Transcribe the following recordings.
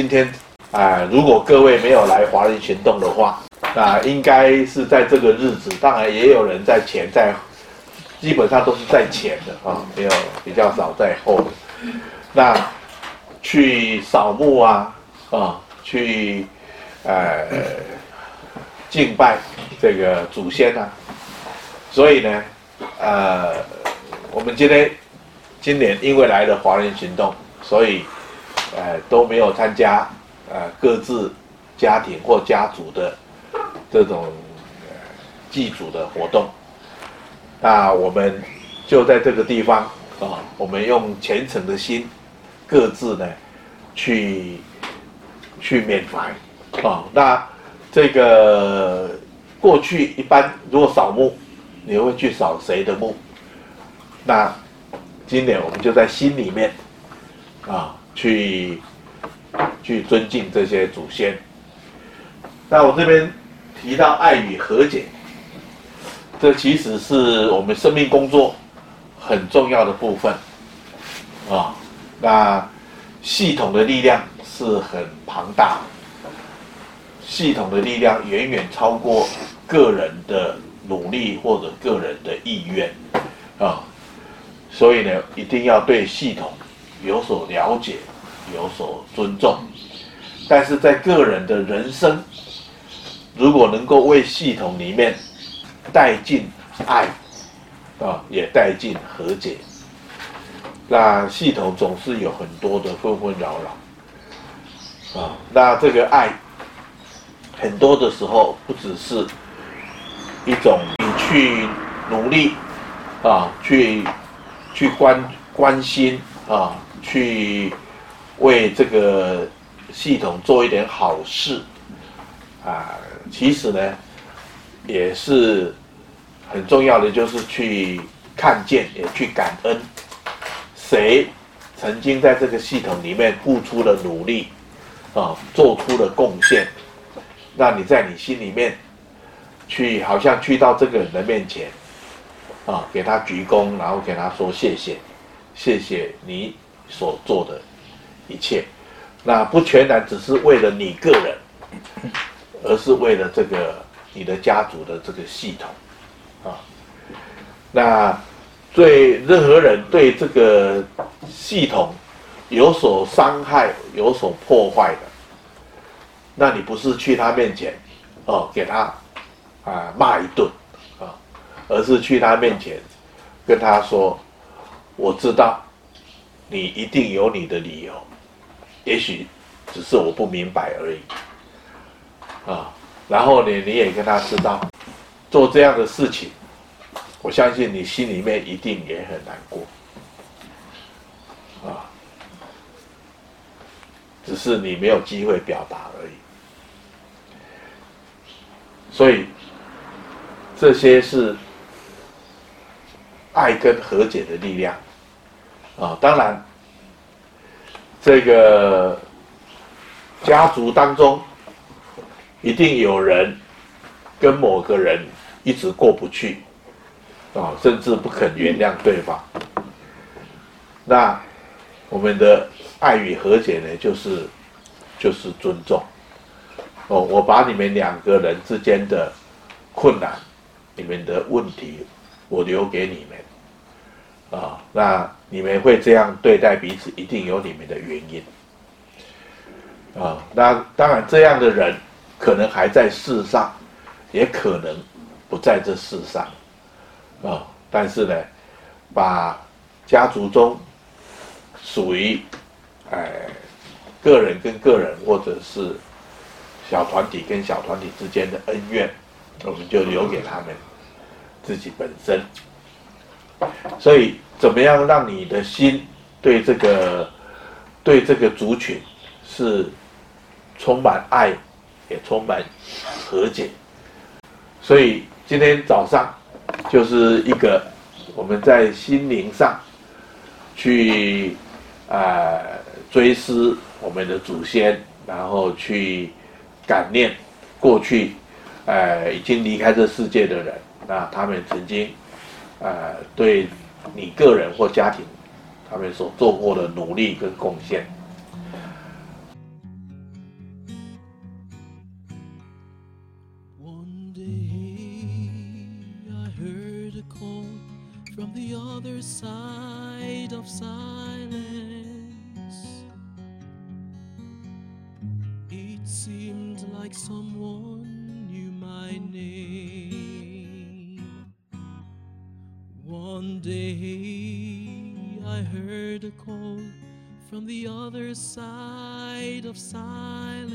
今天啊、如果各位没有来华人行动的话，那应该是在这个日子，当然也有人在前，在基本上都是在前的啊，没有比较少在后的。那去扫墓啊，啊，去呃敬拜这个祖先啊，所以呢，呃，我们今天今年因为来了华人行动，所以呃都没有参加呃各自家庭或家族的这种祭祖的活动。那我们就在这个地方啊，我们用虔诚的心，各自呢去去缅怀啊。那这个过去一般如果扫墓，你会去扫谁的墓？那今年我们就在心里面啊，去去尊敬这些祖先。那我这边提到爱与和解。这其实是我们生命工作很重要的部分啊。那系统的力量是很庞大，系统的力量远远超过个人的努力或者个人的意愿啊。所以呢，一定要对系统有所了解，有所尊重。但是在个人的人生，如果能够为系统里面，带进爱，啊，也带进和解。那系统总是有很多的纷纷扰扰，啊，那这个爱，很多的时候不只是一种你去努力，啊，去去关关心啊，去为这个系统做一点好事，啊，其实呢，也是。很重要的就是去看见，也去感恩，谁曾经在这个系统里面付出了努力，啊，做出了贡献，那你在你心里面去，好像去到这个人的面前，啊，给他鞠躬，然后给他说谢谢，谢谢你所做的一切，那不全然只是为了你个人，而是为了这个你的家族的这个系统。啊，那对任何人对这个系统有所伤害、有所破坏的，那你不是去他面前哦，给他啊骂一顿啊，而是去他面前跟他说：“我知道你一定有你的理由，也许只是我不明白而已。”啊，然后呢，你也跟他知道。做这样的事情，我相信你心里面一定也很难过，啊，只是你没有机会表达而已。所以，这些是爱跟和解的力量，啊，当然，这个家族当中一定有人跟某个人。一直过不去，啊，甚至不肯原谅对方。那我们的爱与和解呢，就是就是尊重。哦，我把你们两个人之间的困难、你们的问题，我留给你们。啊，那你们会这样对待彼此，一定有你们的原因。啊，那当然，这样的人可能还在世上，也可能。不在这世上，啊、但是呢，把家族中属于，哎，个人跟个人，或者是小团体跟小团体之间的恩怨，我们就留给他们自己本身。所以，怎么样让你的心对这个对这个族群是充满爱，也充满和解？所以。今天早上就是一个我们在心灵上去啊、呃、追思我们的祖先，然后去感念过去呃已经离开这世界的人，那他们曾经，呃，对你个人或家庭，他们所做过的努力跟贡献。Seemed like some I heard a call from the other side of silence.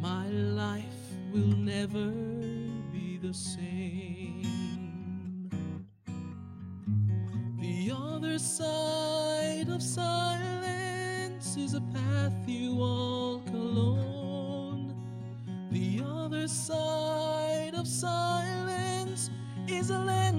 My life will never be the same. The other side of silence is a path you walk alone. The other side of silence is a land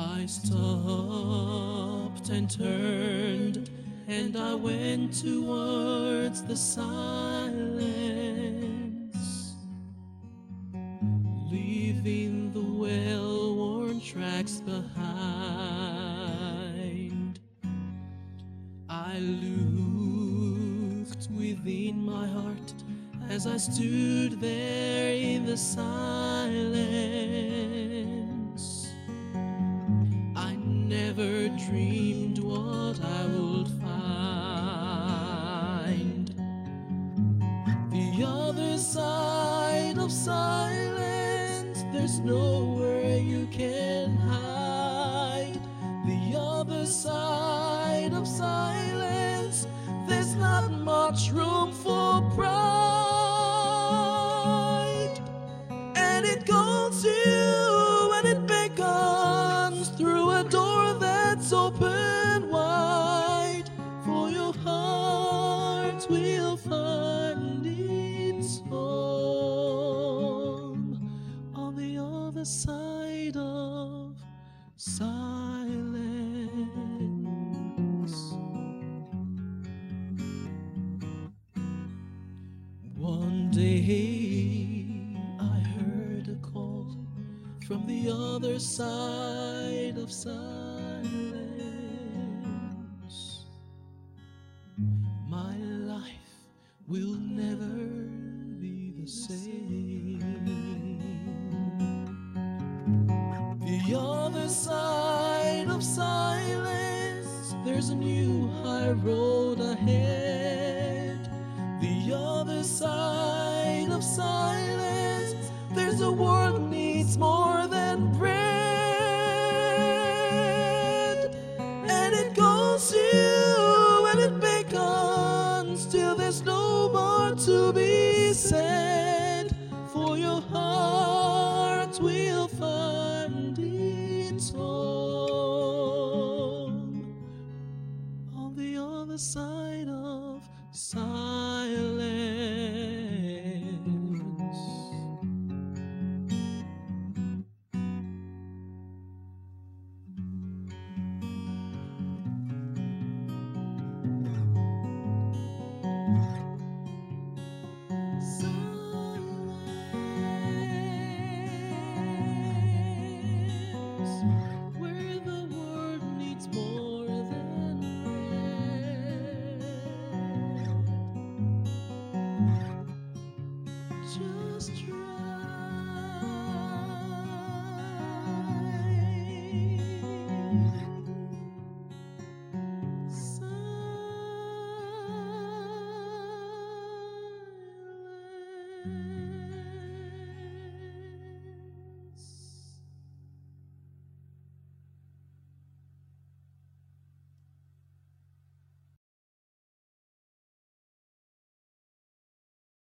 I stopped and turned, and I went towards the silence, leaving the well worn tracks behind. I looked within my heart as I stood there in the silence. dreamed was. Other side of silence. One day I heard a call from the other side of silence. New high road ahead. The other side of silence, there's a world needs more than bread. And it calls you and it beckons till there's no more to be said.